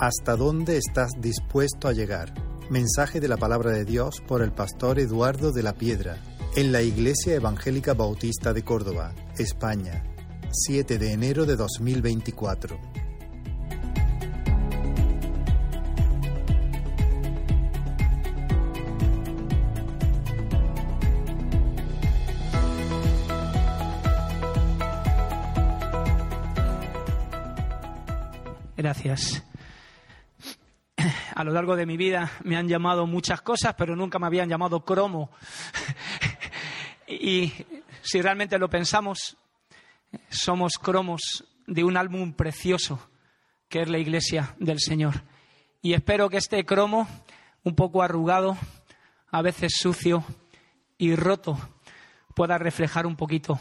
¿Hasta dónde estás dispuesto a llegar? Mensaje de la palabra de Dios por el pastor Eduardo de la Piedra, en la Iglesia Evangélica Bautista de Córdoba, España, 7 de enero de 2024. Gracias. A lo largo de mi vida me han llamado muchas cosas, pero nunca me habían llamado cromo. Y si realmente lo pensamos, somos cromos de un álbum precioso que es la Iglesia del Señor. Y espero que este cromo, un poco arrugado, a veces sucio y roto, pueda reflejar un poquito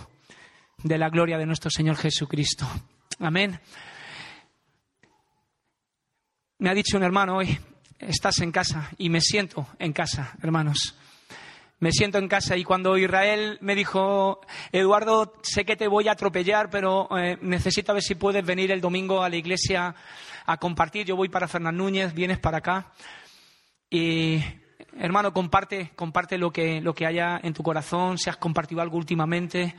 de la gloria de nuestro Señor Jesucristo. Amén. Me ha dicho un hermano hoy, estás en casa y me siento en casa, hermanos. Me siento en casa y cuando Israel me dijo, Eduardo, sé que te voy a atropellar, pero eh, necesito ver si puedes venir el domingo a la iglesia a compartir. Yo voy para Fernán Núñez, vienes para acá. Y hermano, comparte, comparte lo que, lo que haya en tu corazón, si has compartido algo últimamente.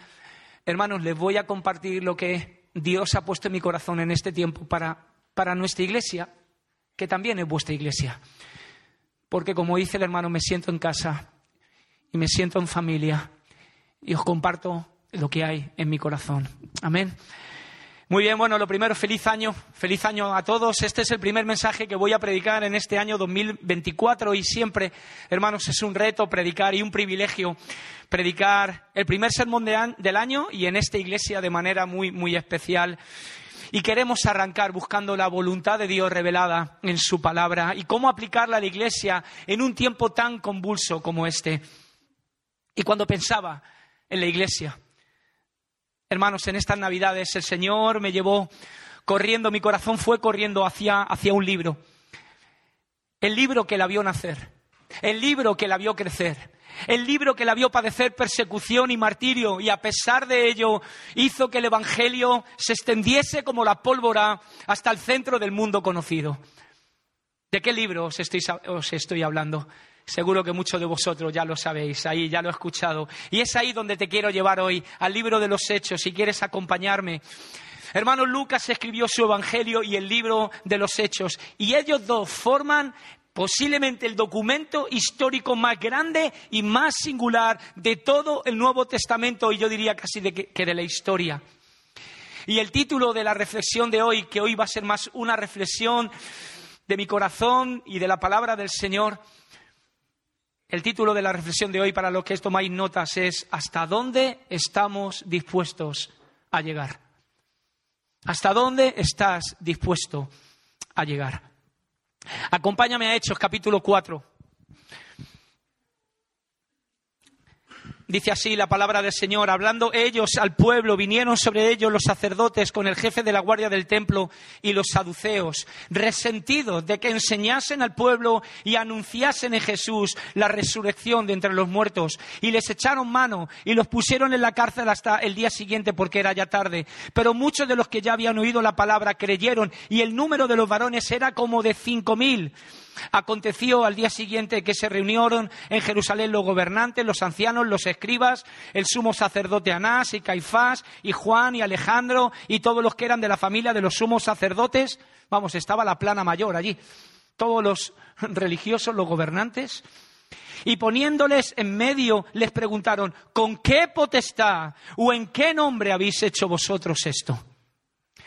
Hermanos, les voy a compartir lo que Dios ha puesto en mi corazón en este tiempo para, para nuestra iglesia que también es vuestra iglesia. Porque como dice el hermano, me siento en casa y me siento en familia y os comparto lo que hay en mi corazón. Amén. Muy bien, bueno, lo primero, feliz año, feliz año a todos. Este es el primer mensaje que voy a predicar en este año 2024 y siempre, hermanos, es un reto predicar y un privilegio predicar el primer sermón del año y en esta iglesia de manera muy, muy especial. Y queremos arrancar buscando la voluntad de Dios revelada en su palabra y cómo aplicarla a la iglesia en un tiempo tan convulso como este. Y cuando pensaba en la iglesia, hermanos, en estas navidades el Señor me llevó corriendo, mi corazón fue corriendo hacia, hacia un libro. El libro que la vio nacer, el libro que la vio crecer, el libro que la vio padecer persecución y martirio y a pesar de ello hizo que el Evangelio se extendiese como la pólvora hasta el centro del mundo conocido. ¿De qué libro os estoy, hablando? Seguro que muchos de vosotros ya lo sabéis, ahí ya lo he escuchado. Y es ahí donde te quiero llevar hoy, al libro de los Hechos, si quieres acompañarme. Hermano Lucas escribió su Evangelio y el libro de los Hechos, y ellos dos forman posiblemente el documento histórico más grande y más singular de todo el Nuevo Testamento y yo diría casi de que, de la historia. Y el título de la reflexión de hoy, que hoy va a ser más una reflexión de mi corazón y de la palabra del Señor, el título de la reflexión de hoy para los que tomáis notas es ¿Hasta dónde estamos dispuestos a llegar? ¿Hasta dónde estás dispuesto a llegar? Acompáñame a Hechos capítulo 4. Dice así la palabra del Señor, hablando ellos al pueblo, vinieron sobre ellos los sacerdotes con el jefe de la guardia del templo y los saduceos, resentidos de que enseñasen al pueblo y anunciasen en Jesús la resurrección de entre los muertos, y les echaron mano y los pusieron en la cárcel hasta el día siguiente porque era ya tarde. Pero muchos de los que ya habían oído la palabra creyeron, y el número de los varones era como de cinco mil. Aconteció al día siguiente que se reunieron en Jerusalén los gobernantes, los ancianos, los escribas, el sumo sacerdote Anás y Caifás y Juan y Alejandro y todos los que eran de la familia de los sumos sacerdotes. Vamos, estaba la plana mayor allí. Todos los religiosos, los gobernantes. Y poniéndoles en medio, les preguntaron, ¿con qué potestad o en qué nombre habéis hecho vosotros esto?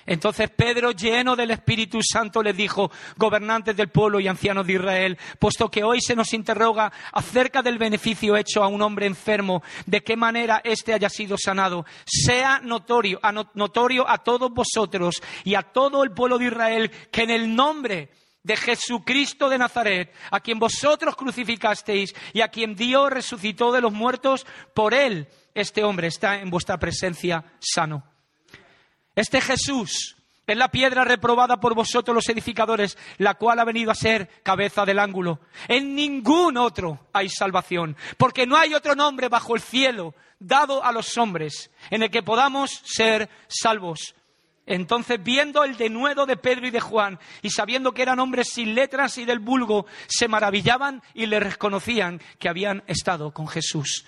Entonces Pedro, lleno del Espíritu Santo, les dijo, gobernantes del pueblo y ancianos de Israel, puesto que hoy se nos interroga acerca del beneficio hecho a un hombre enfermo, de qué manera éste haya sido sanado, sea notorio a, notorio a todos vosotros y a todo el pueblo de Israel que en el nombre de Jesucristo de Nazaret, a quien vosotros crucificasteis y a quien Dios resucitó de los muertos, por él este hombre está en vuestra presencia sano. Este Jesús es la piedra reprobada por vosotros los edificadores, la cual ha venido a ser cabeza del ángulo. En ningún otro hay salvación, porque no hay otro nombre bajo el cielo dado a los hombres en el que podamos ser salvos. Entonces, viendo el denuedo de Pedro y de Juan, y sabiendo que eran hombres sin letras y del vulgo, se maravillaban y le reconocían que habían estado con Jesús.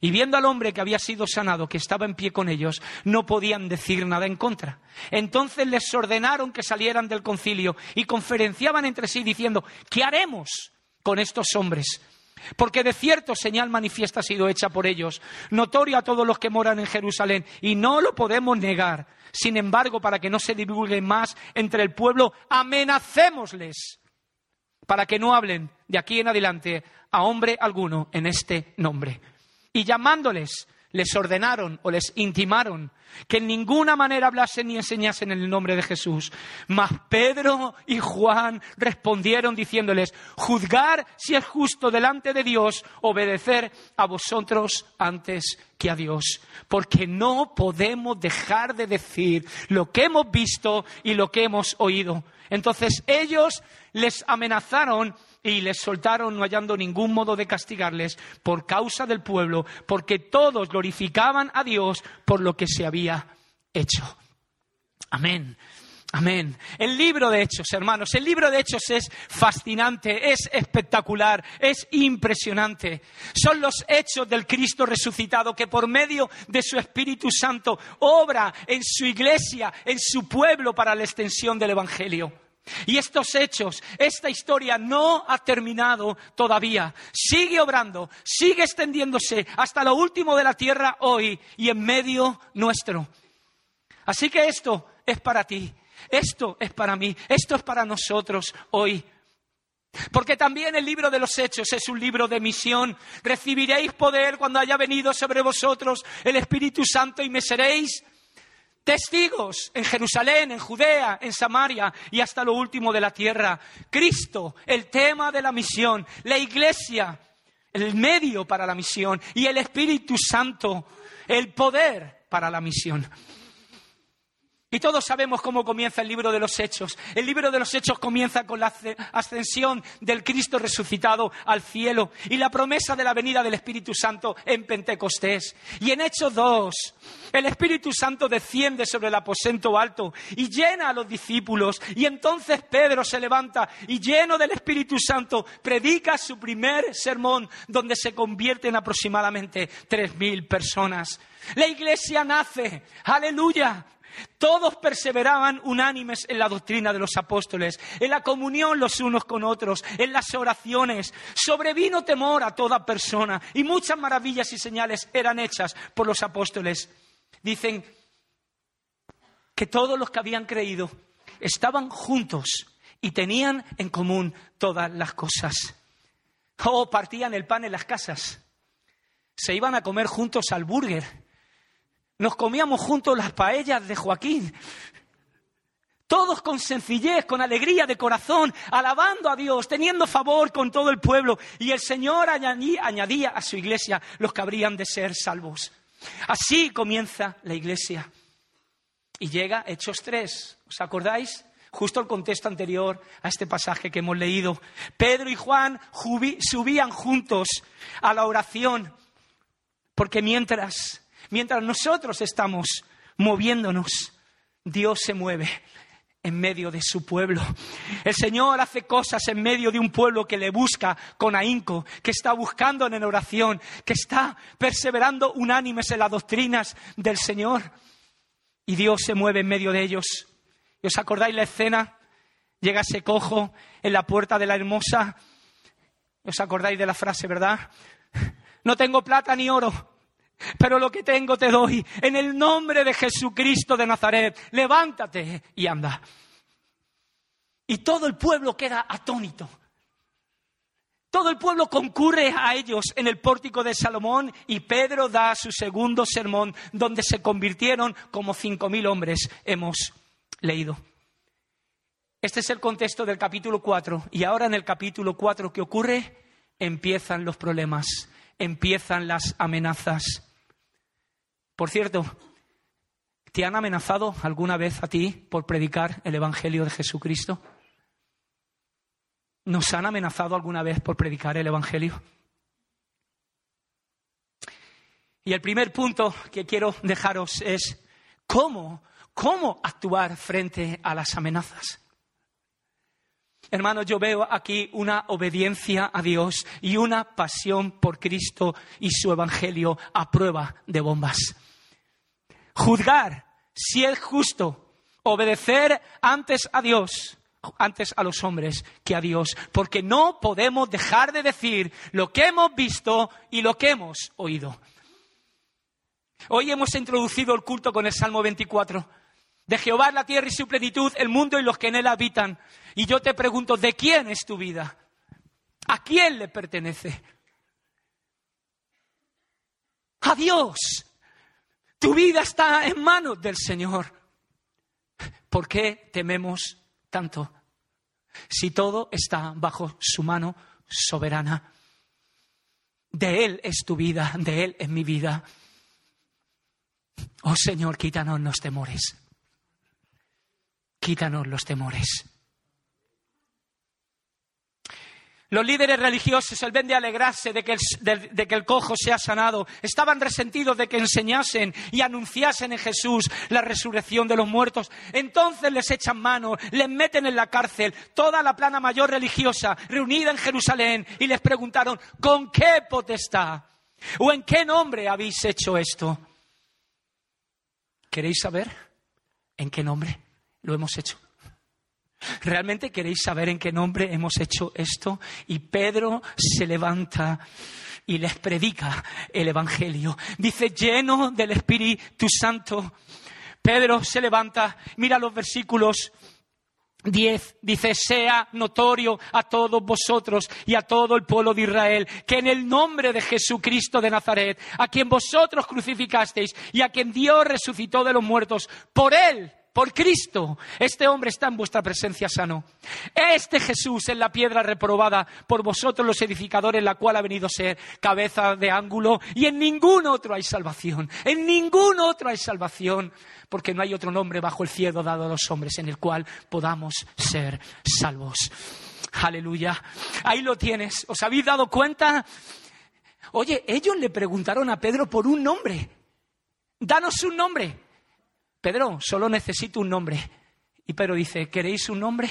Y viendo al hombre que había sido sanado, que estaba en pie con ellos, no podían decir nada en contra. Entonces les ordenaron que salieran del concilio y conferenciaban entre sí diciendo, ¿qué haremos con estos hombres? Porque de cierto señal manifiesta ha sido hecha por ellos, notorio a todos los que moran en Jerusalén, y no lo podemos negar. Sin embargo, para que no se divulgue más entre el pueblo, amenacémosles para que no hablen de aquí en adelante a hombre alguno en este nombre. Y llamándoles, les ordenaron o les intimaron que en ninguna manera hablasen ni enseñasen en el nombre de Jesús. Mas Pedro y Juan respondieron diciéndoles, juzgar si es justo delante de Dios obedecer a vosotros antes que a Dios, porque no podemos dejar de decir lo que hemos visto y lo que hemos oído. Entonces ellos les amenazaron y les soltaron no hallando ningún modo de castigarles por causa del pueblo, porque todos glorificaban a Dios por lo que se había hecho. Amén. Amén. El libro de Hechos, hermanos, el libro de Hechos es fascinante, es espectacular, es impresionante. Son los hechos del Cristo resucitado que por medio de su Espíritu Santo obra en su iglesia, en su pueblo para la extensión del Evangelio. Y estos hechos, esta historia no ha terminado todavía. Sigue obrando, sigue extendiéndose hasta lo último de la tierra hoy y en medio nuestro. Así que esto es para ti, esto es para mí, esto es para nosotros hoy. Porque también el libro de los Hechos es un libro de misión. Recibiréis poder cuando haya venido sobre vosotros el Espíritu Santo y me seréis testigos en Jerusalén, en Judea, en Samaria y hasta lo último de la tierra. Cristo, el tema de la misión, la iglesia, el medio para la misión y el Espíritu Santo, el poder para la misión. Y todos sabemos cómo comienza el libro de los Hechos. El libro de los Hechos comienza con la ascensión del Cristo resucitado al cielo y la promesa de la venida del Espíritu Santo en Pentecostés. Y en Hechos 2, el Espíritu Santo desciende sobre el aposento alto y llena a los discípulos. Y entonces Pedro se levanta y lleno del Espíritu Santo predica su primer sermón donde se convierten aproximadamente tres mil personas. La iglesia nace, aleluya, todos perseveraban unánimes en la doctrina de los apóstoles, en la comunión los unos con otros, en las oraciones. Sobrevino temor a toda persona y muchas maravillas y señales eran hechas por los apóstoles. Dicen que todos los que habían creído estaban juntos y tenían en común todas las cosas. O oh, partían el pan en las casas. Se iban a comer juntos al burger nos comíamos juntos las paellas de Joaquín. Todos con sencillez, con alegría de corazón, alabando a Dios, teniendo favor con todo el pueblo. Y el Señor añadía a su iglesia los que habrían de ser salvos. Así comienza la iglesia. Y llega Hechos 3. ¿Os acordáis? Justo el contexto anterior a este pasaje que hemos leído. Pedro y Juan subían juntos a la oración. Porque mientras Mientras nosotros estamos moviéndonos, Dios se mueve en medio de su pueblo. El Señor hace cosas en medio de un pueblo que le busca con ahínco, que está buscando en oración, que está perseverando unánimes en las doctrinas del Señor. Y Dios se mueve en medio de ellos. ¿Y os acordáis la escena? Llega ese cojo en la puerta de la hermosa. ¿Os acordáis de la frase, verdad? No tengo plata ni oro, pero lo que tengo te doy. En el nombre de Jesucristo de Nazaret, levántate y anda. Y todo el pueblo queda atónito. Todo el pueblo concurre a ellos en el pórtico de Salomón y Pedro da su segundo sermón donde se convirtieron como cinco mil hombres. Hemos leído. Este es el contexto del capítulo 4 y ahora en el capítulo 4 ¿qué ocurre? Empiezan los problemas, empiezan las amenazas. Por cierto, ¿te han amenazado alguna vez a ti por predicar el Evangelio de Jesucristo? ¿Nos han amenazado alguna vez por predicar el Evangelio? Y el primer punto que quiero dejaros es cómo, cómo actuar frente a las amenazas. Hermanos, yo veo aquí una obediencia a Dios y una pasión por Cristo y su Evangelio a prueba de bombas. Juzgar si es justo, obedecer antes a Dios, antes a los hombres que a Dios, porque no podemos dejar de decir lo que hemos visto y lo que hemos oído. Hoy hemos introducido el culto con el Salmo 24. De Jehová la tierra y su plenitud, el mundo y los que en él habitan. Y yo te pregunto, ¿de quién es tu vida? ¿A quién le pertenece? A Dios. Tu vida está en manos del Señor. ¿Por qué tememos tanto? Si todo está bajo su mano soberana. De Él es tu vida, de Él es mi vida. Oh Señor, quítanos los temores. Quítanos los temores. Los líderes religiosos, el vez de alegrarse de que, el, de que, el, cojo sea sanado, estaban resentidos de que enseñasen y anunciasen en Jesús la resurrección de los muertos. Entonces les echan mano, les meten en la cárcel, toda la plana mayor religiosa reunida en Jerusalén y les preguntaron, ¿con qué potestad? ¿O en qué nombre habéis hecho esto? ¿Queréis saber en qué nombre lo hemos hecho? ¿Realmente queréis saber en qué nombre hemos hecho esto? Y Pedro se levanta y les predica el Evangelio. Dice, lleno del Espíritu Santo. Pedro se levanta, mira los versículos 10 dice, sea notorio a todos vosotros y a todo el pueblo de Israel que en el nombre de Jesucristo de Nazaret, a quien vosotros crucificasteis y a quien Dios resucitó de los muertos, por él por Cristo, este hombre está en vuestra presencia sano. Este Jesús es la piedra reprobada por vosotros los edificadores, la cual ha venido a ser cabeza de ángulo, y en ningún otro hay salvación, en ningún otro hay salvación, porque no hay otro nombre bajo el cielo dado a los hombres en el cual podamos ser salvos. Aleluya. Ahí lo tienes. ¿Os habéis dado cuenta? Oye, ellos le preguntaron a Pedro por un nombre. Danos un nombre. Pedro, solo necesito un nombre. Y Pedro dice, ¿queréis un nombre?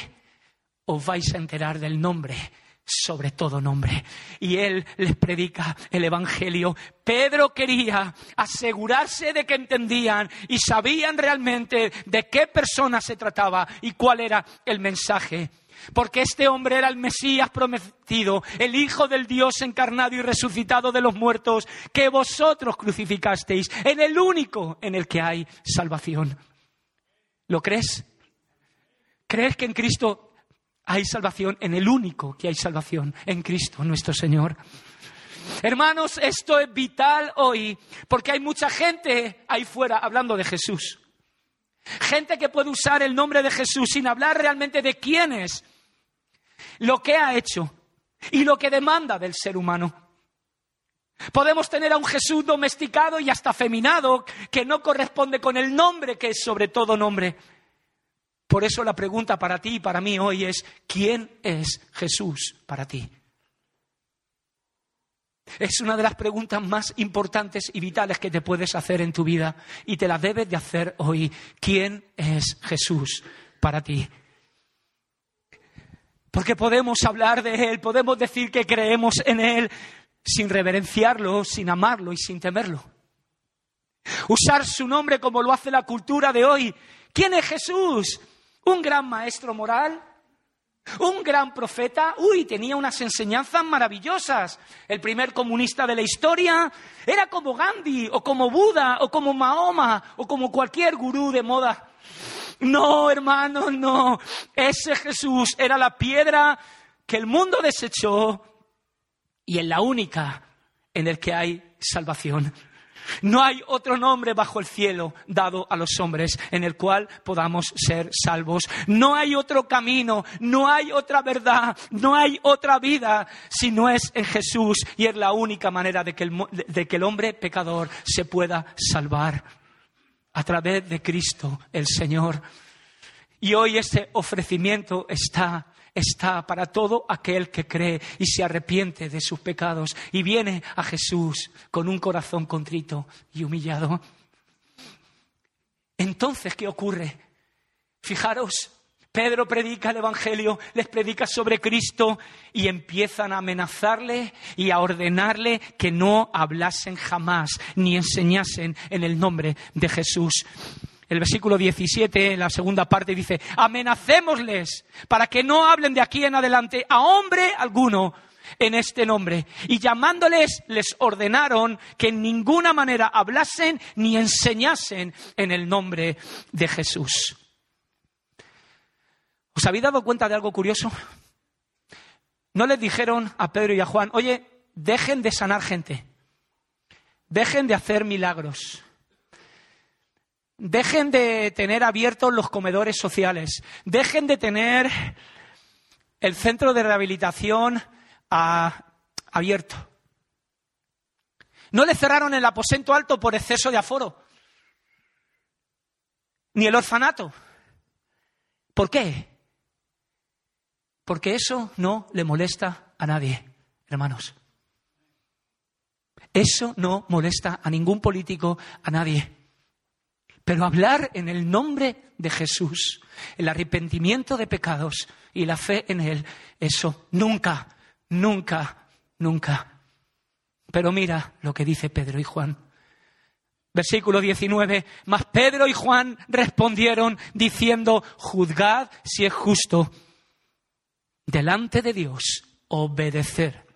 Os vais a enterar del nombre sobre todo nombre. Y él les predica el Evangelio. Pedro quería asegurarse de que entendían y sabían realmente de qué persona se trataba y cuál era el mensaje. Porque este hombre era el Mesías prometido, el Hijo del Dios encarnado y resucitado de los muertos, que vosotros crucificasteis, en el único en el que hay salvación. ¿Lo crees? ¿Crees que en Cristo hay salvación? En el único que hay salvación, en Cristo nuestro Señor. Hermanos, esto es vital hoy, porque hay mucha gente ahí fuera hablando de Jesús. Gente que puede usar el nombre de Jesús sin hablar realmente de quién es, lo que ha hecho y lo que demanda del ser humano. Podemos tener a un Jesús domesticado y hasta feminado que no corresponde con el nombre que es sobre todo nombre. Por eso la pregunta para ti y para mí hoy es, ¿quién es Jesús para ti? Es una de las preguntas más importantes y vitales que te puedes hacer en tu vida y te la debes de hacer hoy. ¿Quién es Jesús para ti? Porque podemos hablar de Él, podemos decir que creemos en Él sin reverenciarlo, sin amarlo y sin temerlo. Usar su nombre como lo hace la cultura de hoy. ¿Quién es Jesús? ¿Un gran maestro moral? Un gran profeta, uy, tenía unas enseñanzas maravillosas. El primer comunista de la historia era como Gandhi, o como Buda, o como Mahoma, o como cualquier gurú de moda. No, hermano, no. Ese Jesús era la piedra que el mundo desechó y es la única en el que hay salvación. No hay otro nombre bajo el cielo dado a los hombres en el cual podamos ser salvos. No hay otro camino, no hay otra verdad, no hay otra vida si no es en Jesús y es la única manera de que el, de que el hombre pecador se pueda salvar a través de Cristo el Señor. Y hoy ese ofrecimiento está está para todo aquel que cree y se arrepiente de sus pecados y viene a Jesús con un corazón contrito y humillado. Entonces, ¿qué ocurre? Fijaros, Pedro predica el Evangelio, les predica sobre Cristo y empiezan a amenazarle y a ordenarle que no hablasen jamás ni enseñasen en el nombre de Jesús. El versículo 17, en la segunda parte, dice, amenacémosles para que no hablen de aquí en adelante a hombre alguno en este nombre. Y llamándoles, les ordenaron que en ninguna manera hablasen ni enseñasen en el nombre de Jesús. ¿Os habéis dado cuenta de algo curioso? No les dijeron a Pedro y a Juan, oye, dejen de sanar gente, dejen de hacer milagros, dejen de tener abiertos los comedores sociales, dejen de tener el centro de rehabilitación abierto. No le cerraron el aposento alto por exceso de aforo, ni el orfanato. ¿Por qué? Porque eso no le molesta a nadie, hermanos. Eso no molesta a ningún político, a nadie. Pero hablar en el nombre de Jesús, el arrepentimiento de pecados y la fe en Él, eso nunca, nunca, nunca. Pero mira lo que dice Pedro y Juan. Versículo 19. Mas Pedro y Juan respondieron diciendo, juzgad si es justo delante de Dios obedecer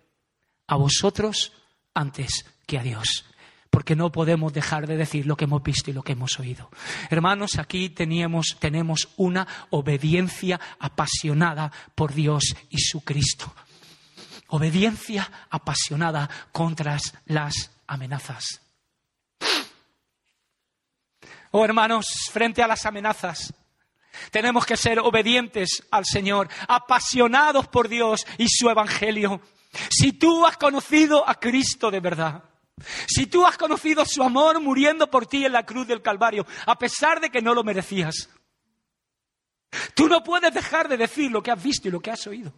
a vosotros antes que a Dios. Porque no podemos dejar de decir lo que hemos visto y lo que hemos oído. Hermanos, aquí teníamos, tenemos una obediencia apasionada por Dios y su Cristo. Obediencia apasionada contra las amenazas. Oh hermanos, frente a las amenazas, tenemos que ser obedientes al Señor, apasionados por Dios y su Evangelio. Si tú has conocido a Cristo de verdad, si tú has conocido su amor muriendo por ti en la cruz del Calvario, a pesar de que no lo merecías, tú no puedes dejar de decir lo que has visto y lo que has oído.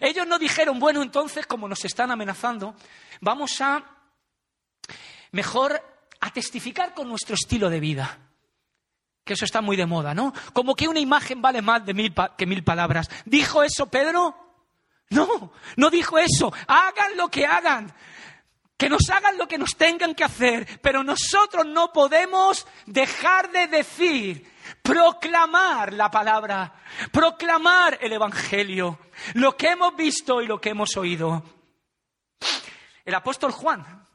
Ellos no dijeron, bueno, entonces, como nos están amenazando, vamos a mejor a testificar con nuestro estilo de vida. Que eso está muy de moda, ¿no? Como que una imagen vale más de mil que mil palabras. ¿Dijo eso Pedro? No, no dijo eso. Hagan lo que hagan. Que nos hagan lo que nos tengan que hacer. Pero nosotros no podemos dejar de decir, proclamar la palabra, proclamar el Evangelio, lo que hemos visto y lo que hemos oído. El apóstol Juan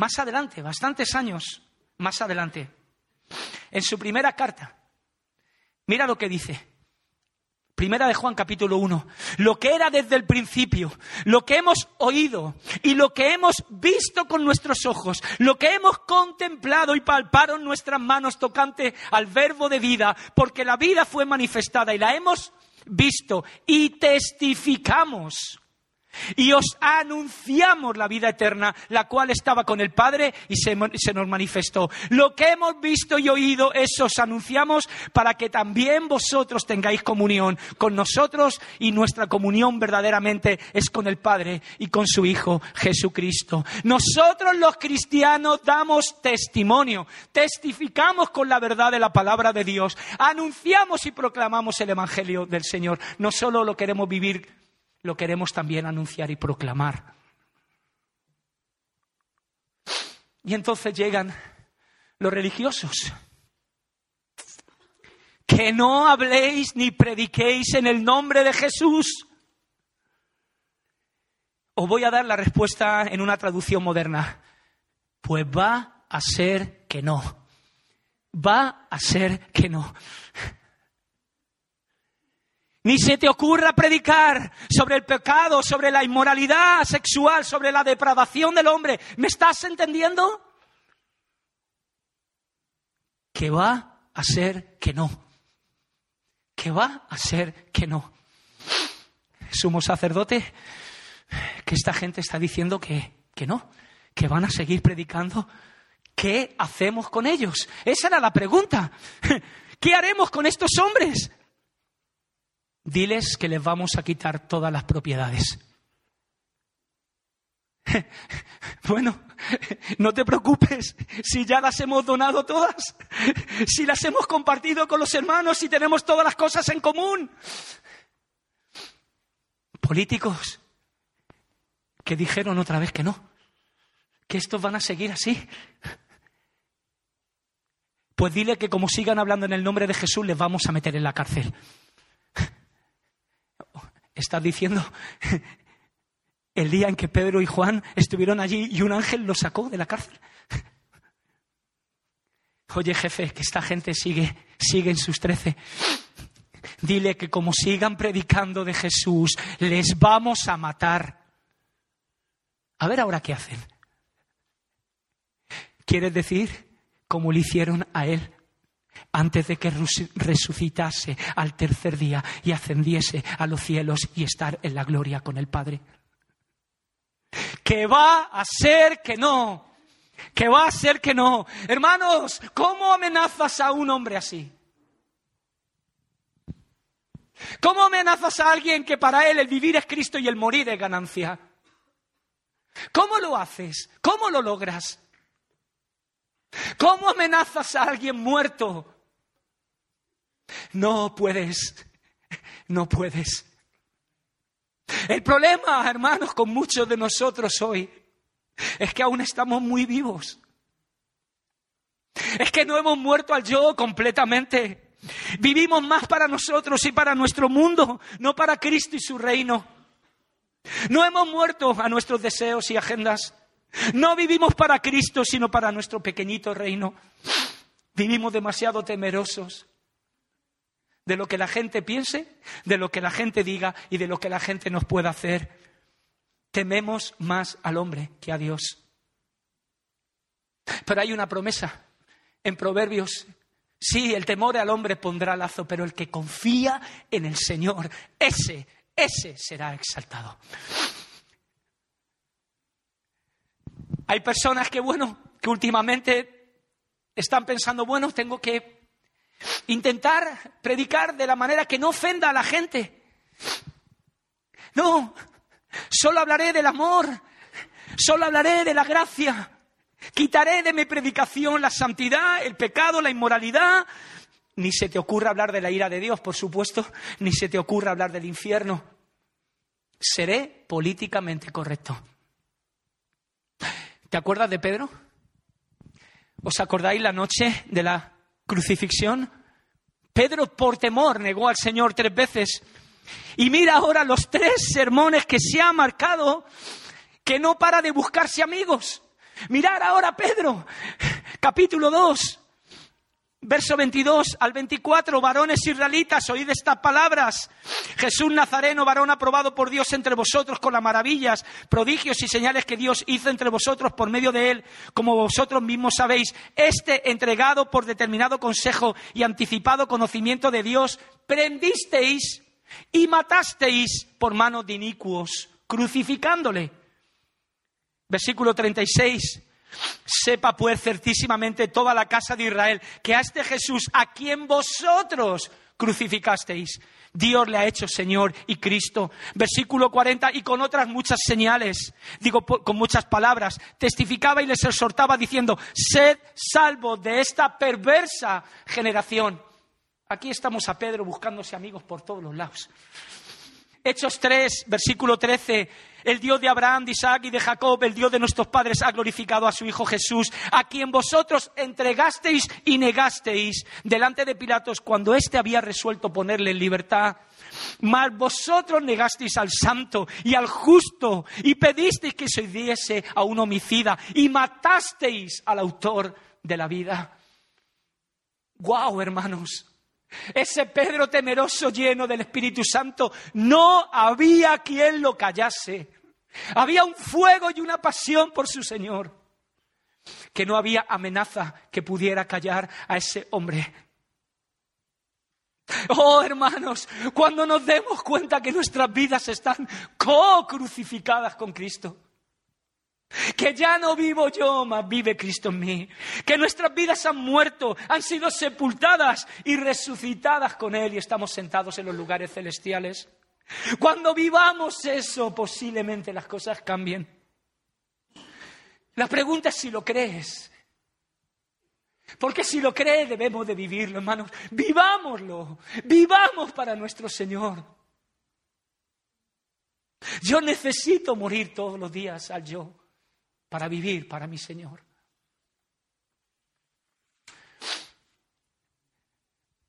más adelante, bastantes años más adelante, en su primera carta, mira lo que dice. Primera de Juan capítulo 1. Lo que era desde el principio, lo que hemos oído y lo que hemos visto con nuestros ojos, lo que hemos contemplado y palparon nuestras manos tocante al verbo de vida, porque la vida fue manifestada y la hemos visto y testificamos y os anunciamos la vida eterna, la cual estaba con el Padre y se, nos manifestó. Lo que hemos visto y oído, eso os anunciamos para que también vosotros tengáis comunión con nosotros y nuestra comunión verdaderamente es con el Padre y con su Hijo Jesucristo. Nosotros los cristianos damos testimonio, testificamos con la verdad de la palabra de Dios, anunciamos y proclamamos el Evangelio del Señor. No solo lo queremos vivir lo queremos también anunciar y proclamar. Y entonces llegan los religiosos. Que no habléis ni prediquéis en el nombre de Jesús. Os voy a dar la respuesta en una traducción moderna. Pues va a ser que no. Va a ser que no. Ni se te ocurra predicar sobre el pecado, sobre la inmoralidad sexual, sobre la depravación del hombre. ¿Me estás entendiendo? Que va a ser que no. Que va a ser que no. Sumo sacerdote, que esta gente está diciendo que, que no, que van a seguir predicando. ¿Qué hacemos con ellos? Esa era la pregunta. ¿Qué haremos con estos hombres? Diles que les vamos a quitar todas las propiedades. Bueno, no te preocupes si ya las hemos donado todas, si las hemos compartido con los hermanos, si tenemos todas las cosas en común. Políticos que dijeron otra vez que no, que estos van a seguir así. Pues dile que como sigan hablando en el nombre de Jesús les vamos a meter en la cárcel. Estás diciendo el día en que Pedro y Juan estuvieron allí y un ángel los sacó de la cárcel. Oye, jefe, que esta gente sigue, sigue en sus trece. Dile que como sigan predicando de Jesús, les vamos a matar. A ver ahora qué hacen. ¿Quieres decir como le hicieron a él antes de que resucitase al tercer día y ascendiese a los cielos y estar en la gloria con el Padre? que va a ser que no, que va a ser que no. Hermanos, ¿cómo amenazas a un hombre así? ¿Cómo amenazas a alguien que para él el vivir es Cristo y el morir es ganancia? ¿Cómo lo haces? ¿Cómo lo logras? ¿Cómo amenazas a alguien muerto? No puedes, no puedes. El problema, hermanos, con muchos de nosotros hoy es que aún estamos muy vivos. Es que no hemos muerto al yo completamente. Vivimos más para nosotros y para nuestro mundo, no para Cristo y su reino. No hemos muerto a nuestros deseos y agendas. No vivimos para Cristo, sino para nuestro pequeñito reino. Vivimos demasiado temerosos de lo que la gente piense, de lo que la gente diga y de lo que la gente nos pueda hacer. Tememos más al hombre que a Dios. Pero hay una promesa en Proverbios. Sí, el temor al hombre pondrá lazo, pero el que confía en el Señor, ese, ese será exaltado. Hay personas que, bueno, que últimamente están pensando, bueno, tengo que Intentar predicar de la manera que no ofenda a la gente. No, solo hablaré del amor, solo hablaré de la gracia. Quitaré de mi predicación la santidad, el pecado, la inmoralidad. Ni se te ocurra hablar de la ira de Dios, por supuesto, ni se te ocurra hablar del infierno. Seré políticamente correcto. ¿Te acuerdas de Pedro? ¿Os acordáis la noche de la crucifixión. Pedro por temor negó al Señor tres veces. Y mira ahora los tres sermones que se ha marcado, que no para de buscarse amigos. Mirar ahora Pedro, capítulo 2, Verso 22 al 24, varones israelitas, oíd estas palabras. Jesús Nazareno, varón aprobado por Dios entre vosotros con las maravillas, prodigios y señales que Dios hizo entre vosotros por medio de él, como vosotros mismos sabéis. Este entregado por determinado consejo y anticipado conocimiento de Dios, prendisteis y matasteis por manos de inicuos, crucificándole. Versículo 36. Sepa pues certísimamente toda la casa de Israel que a este Jesús, a quien vosotros crucificasteis, Dios le ha hecho Señor y Cristo. Versículo 40, y con otras muchas señales, digo con muchas palabras, testificaba y les exhortaba diciendo, sed salvo de esta perversa generación. Aquí estamos a Pedro buscándose amigos por todos los lados. Hechos 3, versículo 13. El Dios de Abraham, de Isaac y de Jacob, el Dios de nuestros padres, ha glorificado a su Hijo Jesús, a quien vosotros entregasteis y negasteis delante de Pilatos cuando éste había resuelto ponerle en libertad. Mas vosotros negasteis al santo y al justo y pedisteis que se diese a un homicida y matasteis al autor de la vida. ¡Guau, hermanos! Ese Pedro temeroso lleno del Espíritu Santo, no había quien lo callase. Había un fuego y una pasión por su Señor, que no había amenaza que pudiera callar a ese hombre. Oh hermanos, cuando nos demos cuenta que nuestras vidas están co-crucificadas con Cristo, que ya no vivo yo, mas vive Cristo en mí. Que nuestras vidas han muerto, han sido sepultadas y resucitadas con Él y estamos sentados en los lugares celestiales. Cuando vivamos eso, posiblemente las cosas cambien. La pregunta es si lo crees. Porque si lo crees debemos de vivirlo, hermanos. Vivámoslo. Vivamos para nuestro Señor. Yo necesito morir todos los días al yo para vivir para mi Señor.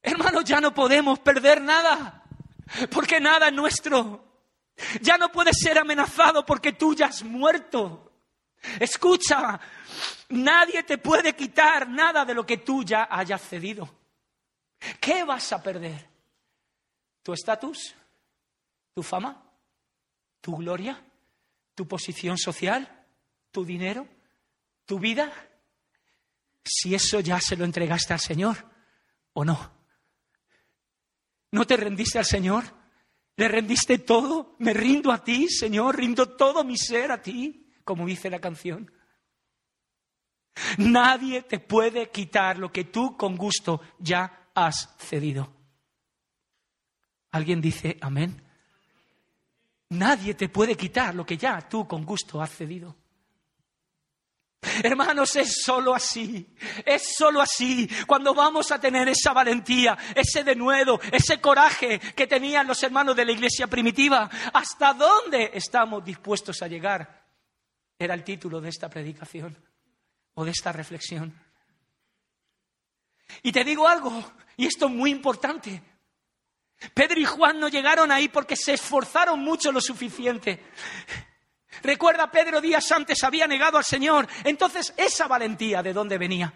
Hermanos, ya no podemos perder nada, porque nada es nuestro. Ya no puedes ser amenazado porque tú ya has muerto. Escucha, nadie te puede quitar nada de lo que tú ya hayas cedido. ¿Qué vas a perder? ¿Tu estatus? ¿Tu fama? ¿Tu gloria? ¿Tu posición social? ¿Tu dinero? ¿Tu vida? Si eso ya se lo entregaste al Señor o no. ¿No te rendiste al Señor? ¿Le rendiste todo? Me rindo a ti, Señor, rindo todo mi ser a ti, como dice la canción. Nadie te puede quitar lo que tú con gusto ya has cedido. ¿Alguien dice amén? Nadie te puede quitar lo que ya tú con gusto has cedido. Hermanos, es solo así, es solo así cuando vamos a tener esa valentía, ese denuedo, ese coraje que tenían los hermanos de la iglesia primitiva. ¿Hasta dónde estamos dispuestos a llegar? Era el título de esta predicación o de esta reflexión. Y te digo algo, y esto es muy importante. Pedro y Juan no llegaron ahí porque se esforzaron mucho lo suficiente. Recuerda, Pedro días antes había negado al Señor. Entonces, esa valentía, ¿de dónde venía?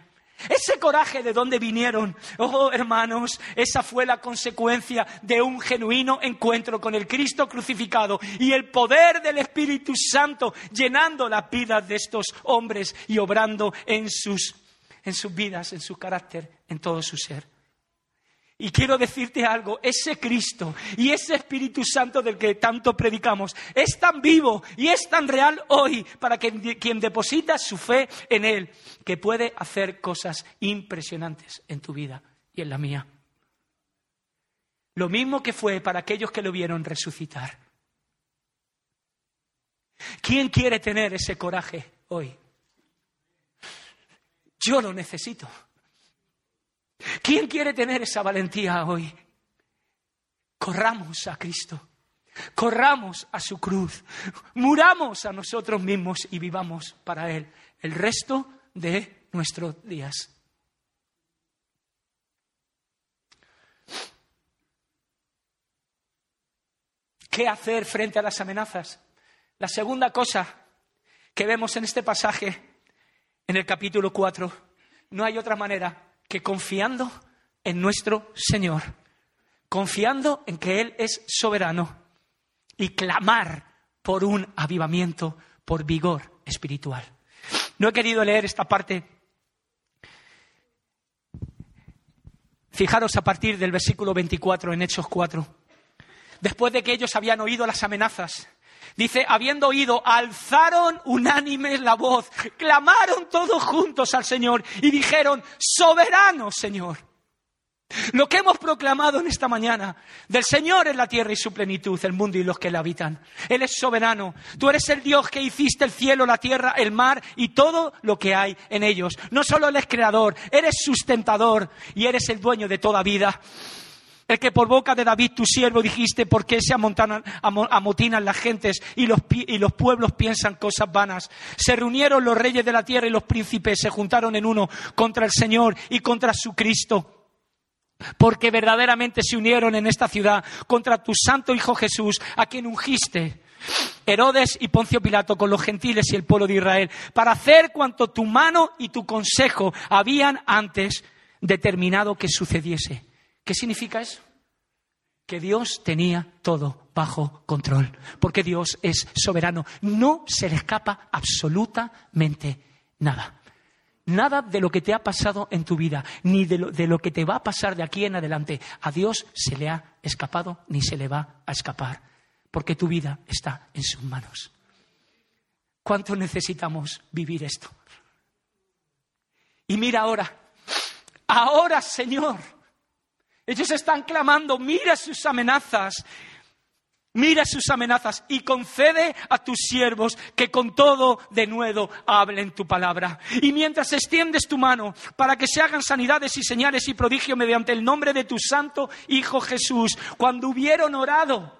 Ese coraje de dónde vinieron. Oh, hermanos, esa fue la consecuencia de un genuino encuentro con el Cristo crucificado y el poder del Espíritu Santo llenando las vidas de estos hombres y obrando en sus, en sus vidas, en su carácter, en todo su ser. Y quiero decirte algo, ese Cristo y ese Espíritu Santo del que tanto predicamos es tan vivo y es tan real hoy para que quien deposita su fe en Él, que puede hacer cosas impresionantes en tu vida y en la mía. Lo mismo que fue para aquellos que lo vieron resucitar. ¿Quién quiere tener ese coraje hoy? Yo lo necesito. ¿Quién quiere tener esa valentía hoy? Corramos a Cristo, corramos a su cruz, muramos a nosotros mismos y vivamos para Él el resto de nuestros días. ¿Qué hacer frente a las amenazas? La segunda cosa que vemos en este pasaje, en el capítulo 4, no hay otra manera que confiando en nuestro Señor, confiando en que Él es soberano y clamar por un avivamiento, por vigor espiritual. No he querido leer esta parte. Fijaros a partir del versículo 24 en Hechos 4. Después de que ellos habían oído las amenazas, Dice, habiendo oído, alzaron unánimes la voz, clamaron todos juntos al Señor y dijeron, soberano Señor. Lo que hemos proclamado en esta mañana, del Señor es la tierra y su plenitud, el mundo y los que la habitan. Él es soberano. Tú eres el Dios que hiciste el cielo, la tierra, el mar y todo lo que hay en ellos. No solo eres creador, eres sustentador y eres el dueño de toda vida. El que por boca de David, tu siervo, dijiste, ¿por qué se amotinan las gentes y los, y los pueblos piensan cosas vanas? Se reunieron los reyes de la tierra y los príncipes se juntaron en uno contra el Señor y contra su Cristo porque verdaderamente se unieron en esta ciudad contra tu santo Hijo Jesús, a quien ungiste, Herodes y Poncio Pilato, con los gentiles y el pueblo de Israel, para hacer cuanto tu mano y tu consejo habían antes determinado que sucediese. ¿Qué significa eso? Que Dios tenía todo bajo control, porque Dios es soberano. No se le escapa absolutamente nada. Nada de lo que te ha pasado en tu vida, ni de lo, de lo, que te va a pasar de aquí en adelante, a Dios se le ha escapado ni se le va a escapar, porque tu vida está en sus manos. ¿Cuánto necesitamos vivir esto? Y mira ahora, ahora Señor, ellos están clamando, mira sus amenazas. Mira sus amenazas y concede a tus siervos que con todo de nuevo hablen tu palabra. Y mientras extiendes tu mano para que se hagan sanidades y señales y prodigios mediante el nombre de tu santo Hijo Jesús, cuando hubieron orado,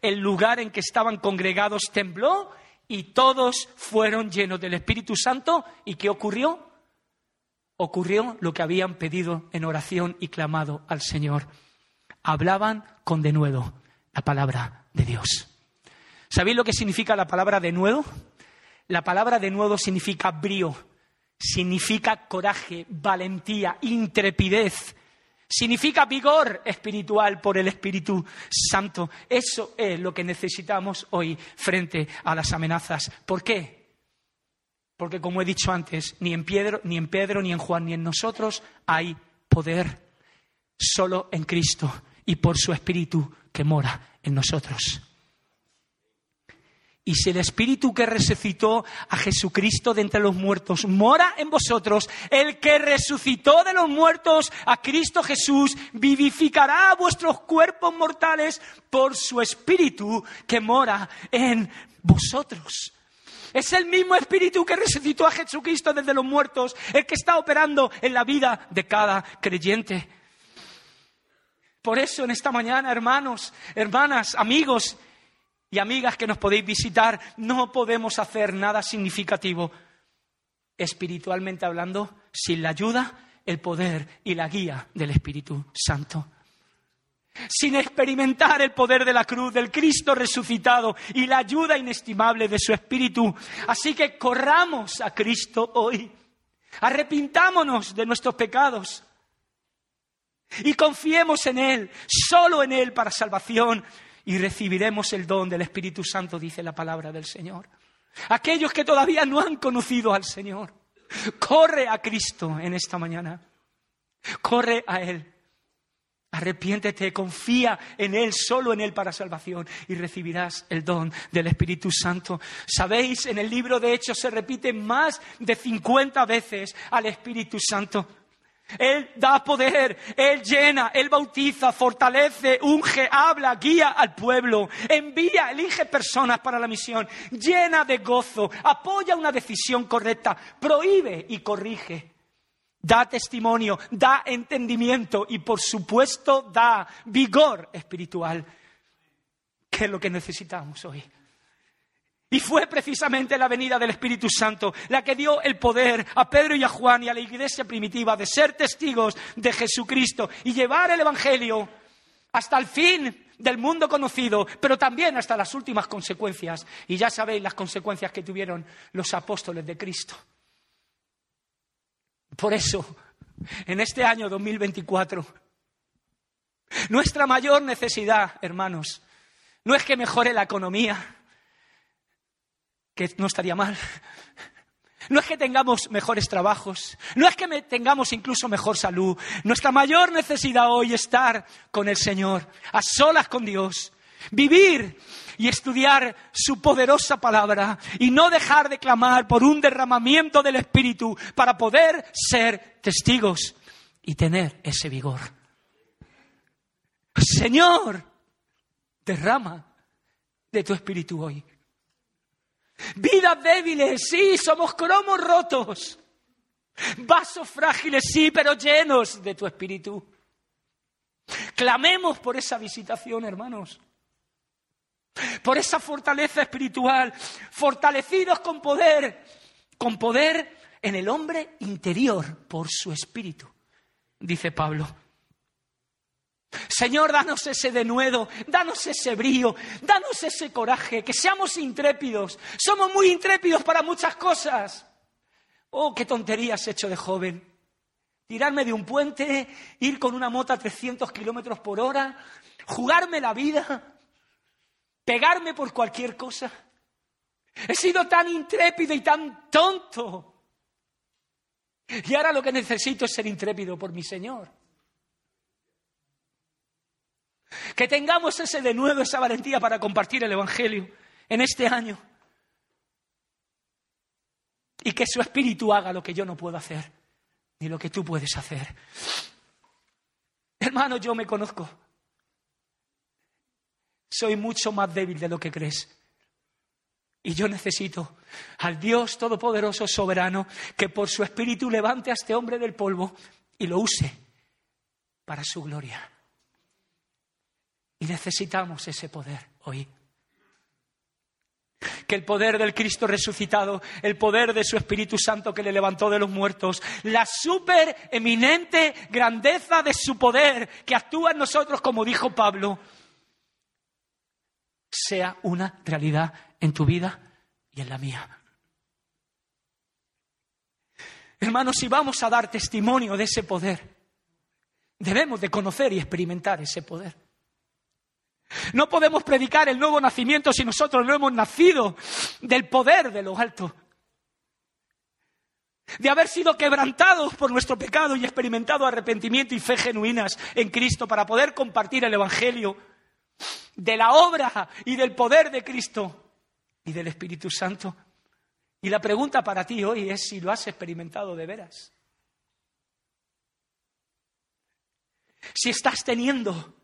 el lugar en que estaban congregados tembló y todos fueron llenos del Espíritu Santo. ¿Y qué ocurrió? Ocurrió lo que habían pedido en oración y clamado al Señor. Hablaban con denuedo la palabra de Dios. ¿Sabéis lo que significa la palabra de nuevo? La palabra de nuevo significa brío, significa coraje, valentía, intrepidez, significa vigor espiritual por el Espíritu Santo. Eso es lo que necesitamos hoy frente a las amenazas. ¿Por qué? Porque como he dicho antes, ni en Pedro, ni en Pedro, ni en Juan, ni en nosotros hay poder. Solo en Cristo y por su Espíritu que mora en nosotros. Y si el Espíritu que resucitó a Jesucristo de entre los muertos mora en vosotros, el que resucitó de los muertos a Cristo Jesús vivificará vuestros cuerpos mortales por su Espíritu que mora en vosotros. Es el mismo Espíritu que resucitó a Jesucristo desde los muertos, el que está operando en la vida de cada creyente. Por eso en esta mañana, hermanos, hermanas, amigos y amigas que nos podéis visitar, no podemos hacer nada significativo espiritualmente hablando sin la ayuda, el poder y la guía del Espíritu Santo. Sin experimentar el poder de la cruz, del Cristo resucitado y la ayuda inestimable de su Espíritu. Así que corramos a Cristo hoy. Arrepintámonos de nuestros pecados y confiemos en Él, solo en Él para salvación y recibiremos el don del Espíritu Santo, dice la palabra del Señor. Aquellos que todavía no han conocido al Señor, corre a Cristo en esta mañana, corre a Él. Arrepiéntete, confía en Él, solo en Él para salvación y recibirás el don del Espíritu Santo. Sabéis, en el libro de Hechos se repite más de 50 veces al Espíritu Santo. Él da poder, Él llena, Él bautiza, fortalece, unge, habla, guía al pueblo, envía, elige personas para la misión, llena de gozo, apoya una decisión correcta, prohíbe y corrige, da testimonio, da entendimiento y por supuesto da vigor espiritual, que es lo que necesitamos hoy. Y fue precisamente la venida del Espíritu Santo la que dio el poder a Pedro y a Juan y a la iglesia primitiva de ser testigos de Jesucristo y llevar el Evangelio hasta el fin del mundo conocido, pero también hasta las últimas consecuencias. Y ya sabéis las consecuencias que tuvieron los apóstoles de Cristo. Por eso, en este año 2024, nuestra mayor necesidad, hermanos, no es que mejore la economía, que no estaría mal. No es que tengamos mejores trabajos, no es que tengamos incluso mejor salud. Nuestra mayor necesidad hoy es estar con el Señor, a solas con Dios, vivir y estudiar su poderosa palabra y no dejar de clamar por un derramamiento del Espíritu para poder ser testigos y tener ese vigor. Señor, derrama de tu Espíritu hoy. Vidas débiles, sí, somos cromos rotos. Vasos frágiles, sí, pero llenos de tu espíritu. Clamemos por esa visitación, hermanos. Por esa fortaleza espiritual, fortalecidos con poder, con poder en el hombre interior por su espíritu, dice Pablo. Señor, danos ese denuedo, danos ese brío, danos ese coraje, que seamos intrépidos. Somos muy intrépidos para muchas cosas. Oh, qué tonterías he hecho de joven. Tirarme de un puente, ir con una moto a 300 kilómetros por hora, jugarme la vida, pegarme por cualquier cosa. He sido tan intrépido y tan tonto. Y ahora lo que necesito es ser intrépido por mi Señor. Que tengamos ese de nuevo, esa valentía para compartir el Evangelio en este año. Y que su espíritu haga lo que yo no puedo hacer, ni lo que tú puedes hacer. Hermano, yo me conozco. Soy mucho más débil de lo que crees. Y yo necesito al Dios Todopoderoso, soberano, que por su espíritu levante a este hombre del polvo y lo use para su gloria. Y necesitamos ese poder hoy. Que el poder del Cristo resucitado, el poder de su Espíritu Santo que le levantó de los muertos, la super eminente grandeza de su poder que actúa en nosotros, como dijo Pablo, sea una realidad en tu vida y en la mía. Hermanos, si vamos a dar testimonio de ese poder, debemos de conocer y experimentar ese poder. No podemos predicar el nuevo nacimiento si nosotros no hemos nacido del poder de lo alto. De haber sido quebrantados por nuestro pecado y experimentado arrepentimiento y fe genuinas en Cristo para poder compartir el Evangelio de la obra y del poder de Cristo y del Espíritu Santo. Y la pregunta para ti hoy es si lo has experimentado de veras. Si estás teniendo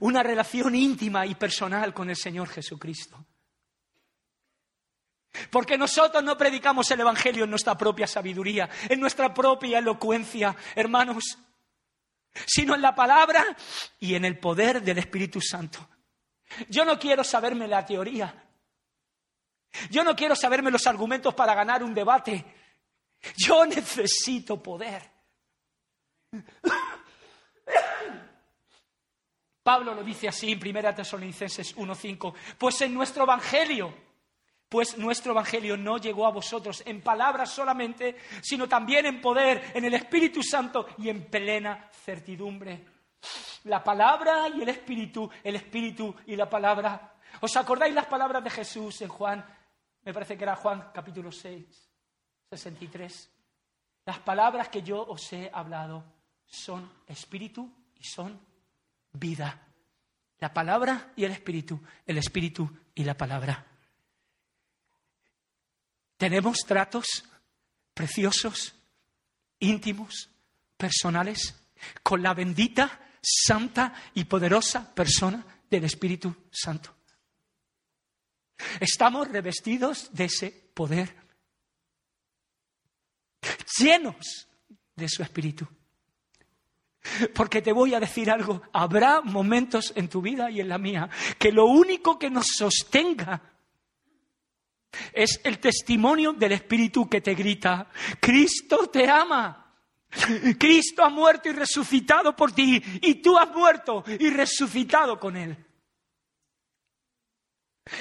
una relación íntima y personal con el Señor Jesucristo. Porque nosotros no predicamos el Evangelio en nuestra propia sabiduría, en nuestra propia elocuencia, hermanos, sino en la palabra y en el poder del Espíritu Santo. Yo no quiero saberme la teoría. Yo no quiero saberme los argumentos para ganar un debate. Yo necesito poder. Pablo lo dice así en 1 Tesalonicenses 1:5, pues en nuestro evangelio, pues nuestro evangelio no llegó a vosotros en palabras solamente, sino también en poder, en el Espíritu Santo y en plena certidumbre. La palabra y el Espíritu, el Espíritu y la palabra. ¿Os acordáis las palabras de Jesús en Juan? Me parece que era Juan capítulo 6, 63. Las palabras que yo os he hablado son espíritu y son vida. La palabra y el espíritu, el espíritu y la palabra. Tenemos tratos preciosos, íntimos, personales, con la bendita, santa y poderosa persona del Espíritu Santo. Estamos revestidos de ese poder, llenos de su Espíritu. Porque te voy a decir algo, habrá momentos en tu vida y en la mía que lo único que nos sostenga es el testimonio del Espíritu que te grita, Cristo te ama. Cristo ha muerto y resucitado por ti y tú has muerto y resucitado con Él.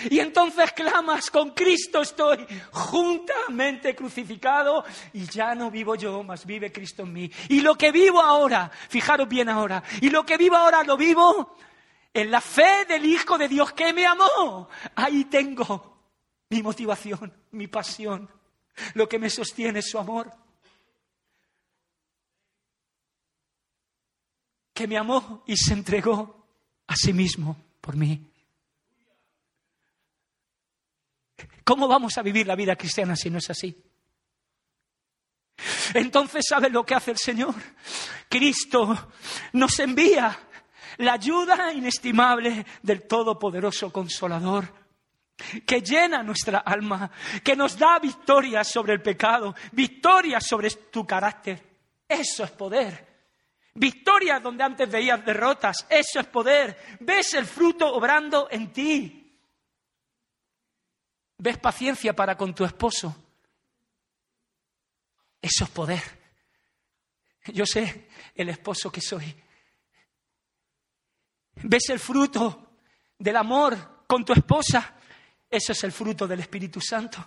Y entonces clamas, con Cristo estoy juntamente crucificado y ya no vivo yo, mas vive Cristo en mí. Y lo que vivo ahora, fijaros bien ahora, y lo que vivo ahora lo vivo en la fe del Hijo de Dios que me amó. Ahí tengo mi motivación, mi pasión, lo que me sostiene es su amor. Que me amó y se entregó a sí mismo por mí. ¿Cómo vamos a vivir la vida cristiana si no es así? Entonces, ¿sabe lo que hace el Señor? Cristo nos envía la ayuda inestimable del Todopoderoso Consolador, que llena nuestra alma, que nos da victoria sobre el pecado, victoria sobre tu carácter. Eso es poder. Victoria donde antes veías derrotas, eso es poder. Ves el fruto obrando en ti. ¿Ves paciencia para con tu esposo? Eso es poder. Yo sé el esposo que soy. ¿Ves el fruto del amor con tu esposa? Eso es el fruto del Espíritu Santo.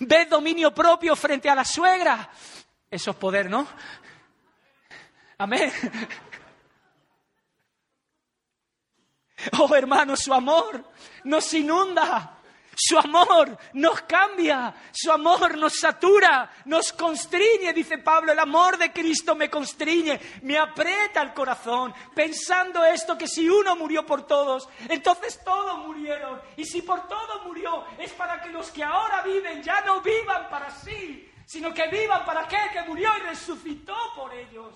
¿Ves dominio propio frente a la suegra? Eso es poder, ¿no? Amén. Oh hermano, su amor nos inunda. Su amor nos cambia, su amor nos satura, nos constriñe, dice Pablo, el amor de Cristo me constriñe, me aprieta el corazón, pensando esto, que si uno murió por todos, entonces todos murieron, y si por todo murió, es para que los que ahora viven ya no vivan para sí, sino que vivan para aquel que murió y resucitó por ellos.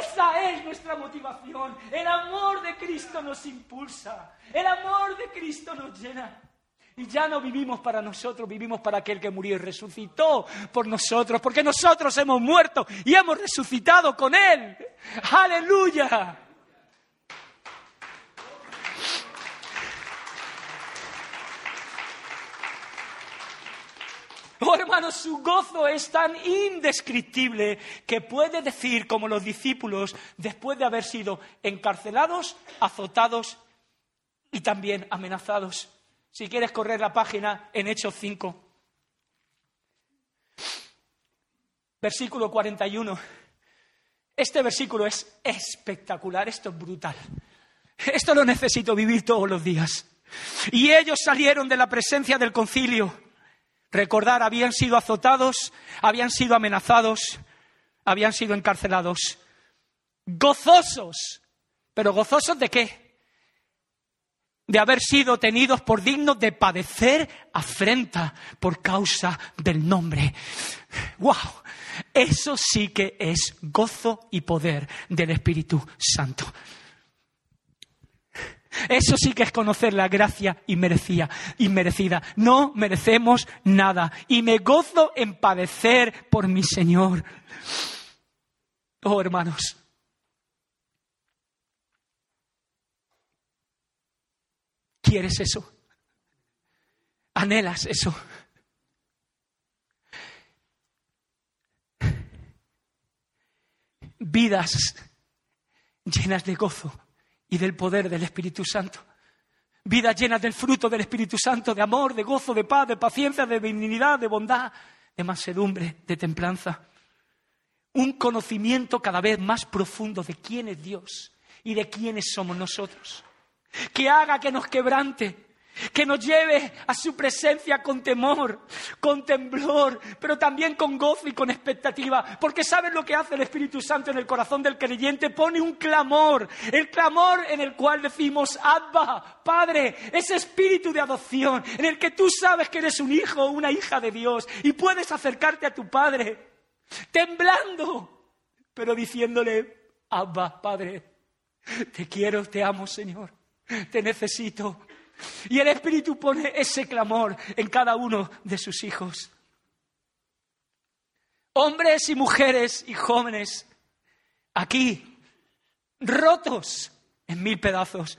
Esa es nuestra motivación. El amor de Cristo nos impulsa. El amor de Cristo nos llena. Y ya no vivimos para nosotros, vivimos para aquel que murió y resucitó por nosotros, porque nosotros hemos muerto y hemos resucitado con Él. Aleluya. Oh, hermanos, su gozo es tan indescriptible que puede decir, como los discípulos, después de haber sido encarcelados, azotados y también amenazados. Si quieres correr la página en Hechos 5, versículo 41. Este versículo es espectacular, esto es brutal. Esto lo necesito vivir todos los días. Y ellos salieron de la presencia del concilio Recordar, habían sido azotados, habían sido amenazados, habían sido encarcelados. Gozosos. ¿Pero gozosos de qué? De haber sido tenidos por dignos de padecer afrenta por causa del nombre. ¡Wow! Eso sí que es gozo y poder del Espíritu Santo. Eso sí que es conocer la gracia inmerecida, inmerecida. No merecemos nada. Y me gozo en padecer por mi Señor. Oh, hermanos. ¿Quieres eso? ¿Anhelas eso? Vidas llenas de gozo y del poder del Espíritu Santo. Vidas llenas del fruto del Espíritu Santo, de amor, de gozo, de paz, de paciencia, de benignidad, de bondad, de mansedumbre, de templanza. Un conocimiento cada vez más profundo de quién es Dios y de quiénes somos nosotros. Que haga que nos quebrante, que nos lleve a su presencia con temor, con temblor, pero también con gozo y con expectativa, porque ¿saben lo que hace el Espíritu Santo en el corazón del creyente? Pone un clamor, el clamor en el cual decimos, Abba, Padre, ese espíritu de adopción, en el que tú sabes que eres un hijo o una hija de Dios y puedes acercarte a tu Padre, temblando, pero diciéndole, Abba, Padre, te quiero, te amo, Señor, te necesito y el Espíritu pone ese clamor en cada uno de sus hijos. Hombres y mujeres y jóvenes aquí, rotos en mil pedazos,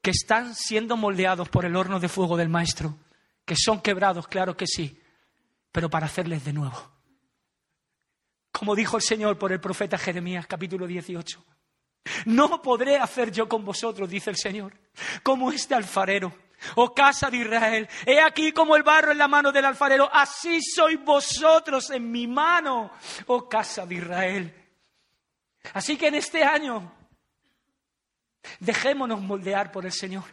que están siendo moldeados por el horno de fuego del Maestro, que son quebrados, claro que sí, pero para hacerles de nuevo. Como dijo el Señor por el profeta Jeremías, capítulo 18. No podré hacer yo con vosotros, dice el Señor, como este alfarero. Oh casa de Israel, he aquí como el barro en la mano del alfarero, así sois vosotros en mi mano, oh casa de Israel. Así que en este año, dejémonos moldear por el Señor.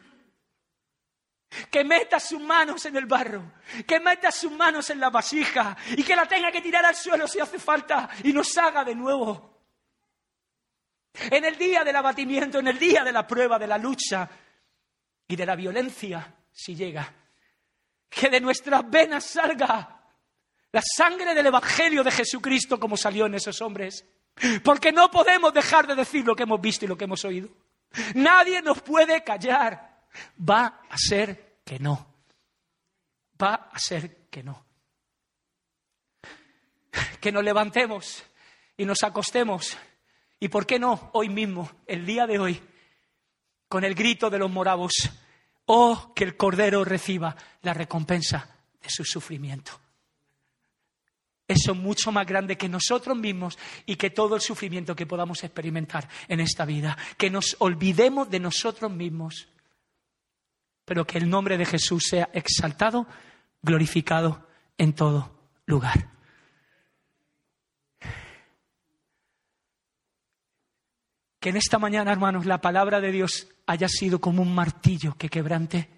Que meta sus manos en el barro, que meta sus manos en la vasija y que la tenga que tirar al suelo si hace falta y nos haga de nuevo. En el día del abatimiento, en el día de la prueba, de la lucha y de la violencia, si llega, que de nuestras venas salga la sangre del Evangelio de Jesucristo como salió en esos hombres. Porque no podemos dejar de decir lo que hemos visto y lo que hemos oído. Nadie nos puede callar. Va a ser que no. Va a ser que no. Que nos levantemos y nos acostemos y por qué no hoy mismo, el día de hoy, con el grito de los moravos, oh, que el Cordero reciba la recompensa de su sufrimiento. Eso es mucho más grande que nosotros mismos y que todo el sufrimiento que podamos experimentar en esta vida. Que nos olvidemos de nosotros mismos, pero que el nombre de Jesús sea exaltado, glorificado en todo lugar. Que en esta mañana, hermanos, la palabra de Dios haya sido como un martillo que quebrante,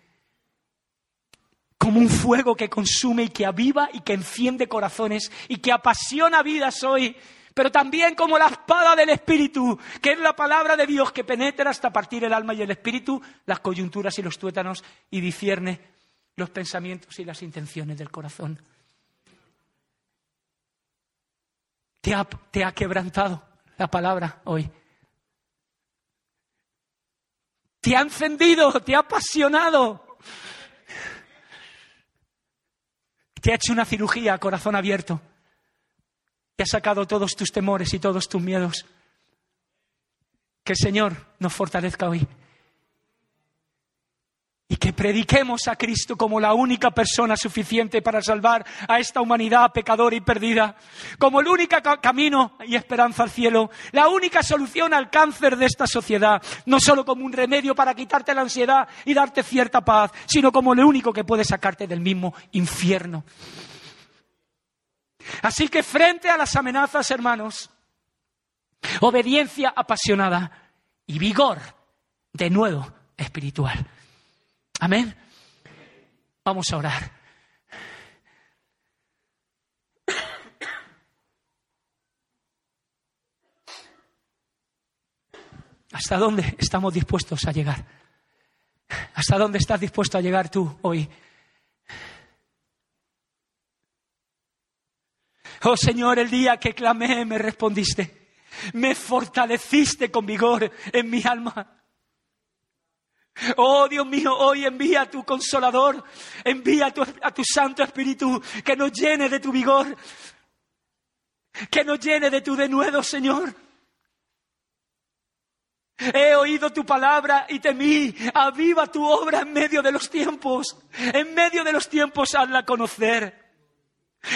como un fuego que consume y que aviva y que enciende corazones y que apasiona vidas hoy, pero también como la espada del Espíritu, que es la palabra de Dios que penetra hasta partir el alma y el Espíritu, las coyunturas y los tuétanos y discierne los pensamientos y las intenciones del corazón. Te ha, te ha quebrantado la palabra hoy. Te ha encendido, te ha apasionado. Te ha hecho una cirugía a corazón abierto. Te ha sacado todos tus temores y todos tus miedos. Que el Señor nos fortalezca hoy y que prediquemos a Cristo como la única persona suficiente para salvar a esta humanidad pecadora y perdida, como el único camino y esperanza al cielo, la única solución al cáncer de esta sociedad, no solo como un remedio para quitarte la ansiedad y darte cierta paz, sino como lo único que puede sacarte del mismo infierno. Así que frente a las amenazas, hermanos, obediencia apasionada y vigor de nuevo espiritual. Amén. Vamos a orar. ¿Hasta dónde estamos dispuestos a llegar? ¿Hasta dónde estás dispuesto a llegar tú hoy? Oh Señor, el día que clamé me respondiste. Me fortaleciste con vigor en mi alma. Oh Dios mío, hoy envía a tu consolador, envía a tu, a tu, Santo Espíritu que nos llene de tu vigor, que nos llene de tu denuedo, Señor. He oído tu palabra y temí, aviva tu obra en medio de los tiempos, en medio de los tiempos hazla conocer.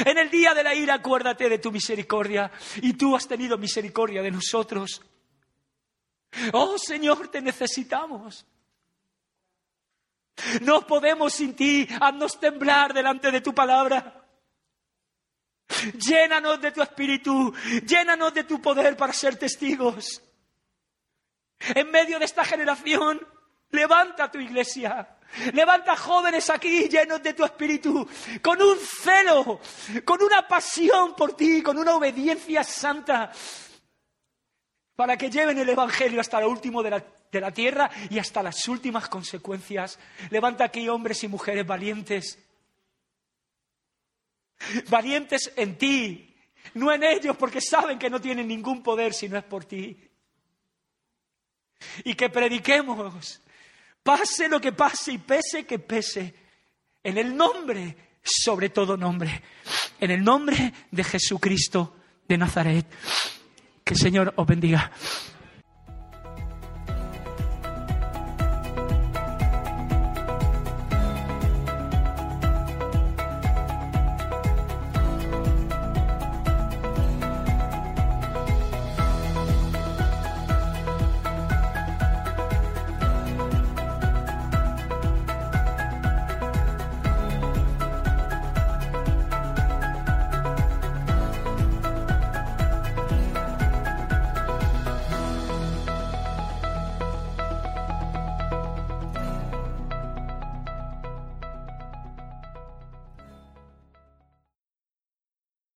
En el día de la ira acuérdate de tu misericordia y tú has tenido misericordia de nosotros. Oh Señor, te necesitamos. No podemos sin ti, haznos temblar delante de tu palabra. Llénanos de tu espíritu, llénanos de tu poder para ser testigos. En medio de esta generación, levanta tu iglesia. Levanta jóvenes aquí llenos de tu espíritu, con un celo, con una pasión por ti, con una obediencia santa, para que lleven el Evangelio hasta lo último de la de la tierra y hasta las últimas consecuencias. Levanta aquí hombres y mujeres valientes. Valientes en ti, no en ellos, porque saben que no tienen ningún poder si no es por ti. Y que prediquemos, pase lo que pase y pese que pese, en el nombre, sobre todo nombre, en el nombre de Jesucristo de Nazaret. Que el Señor os bendiga.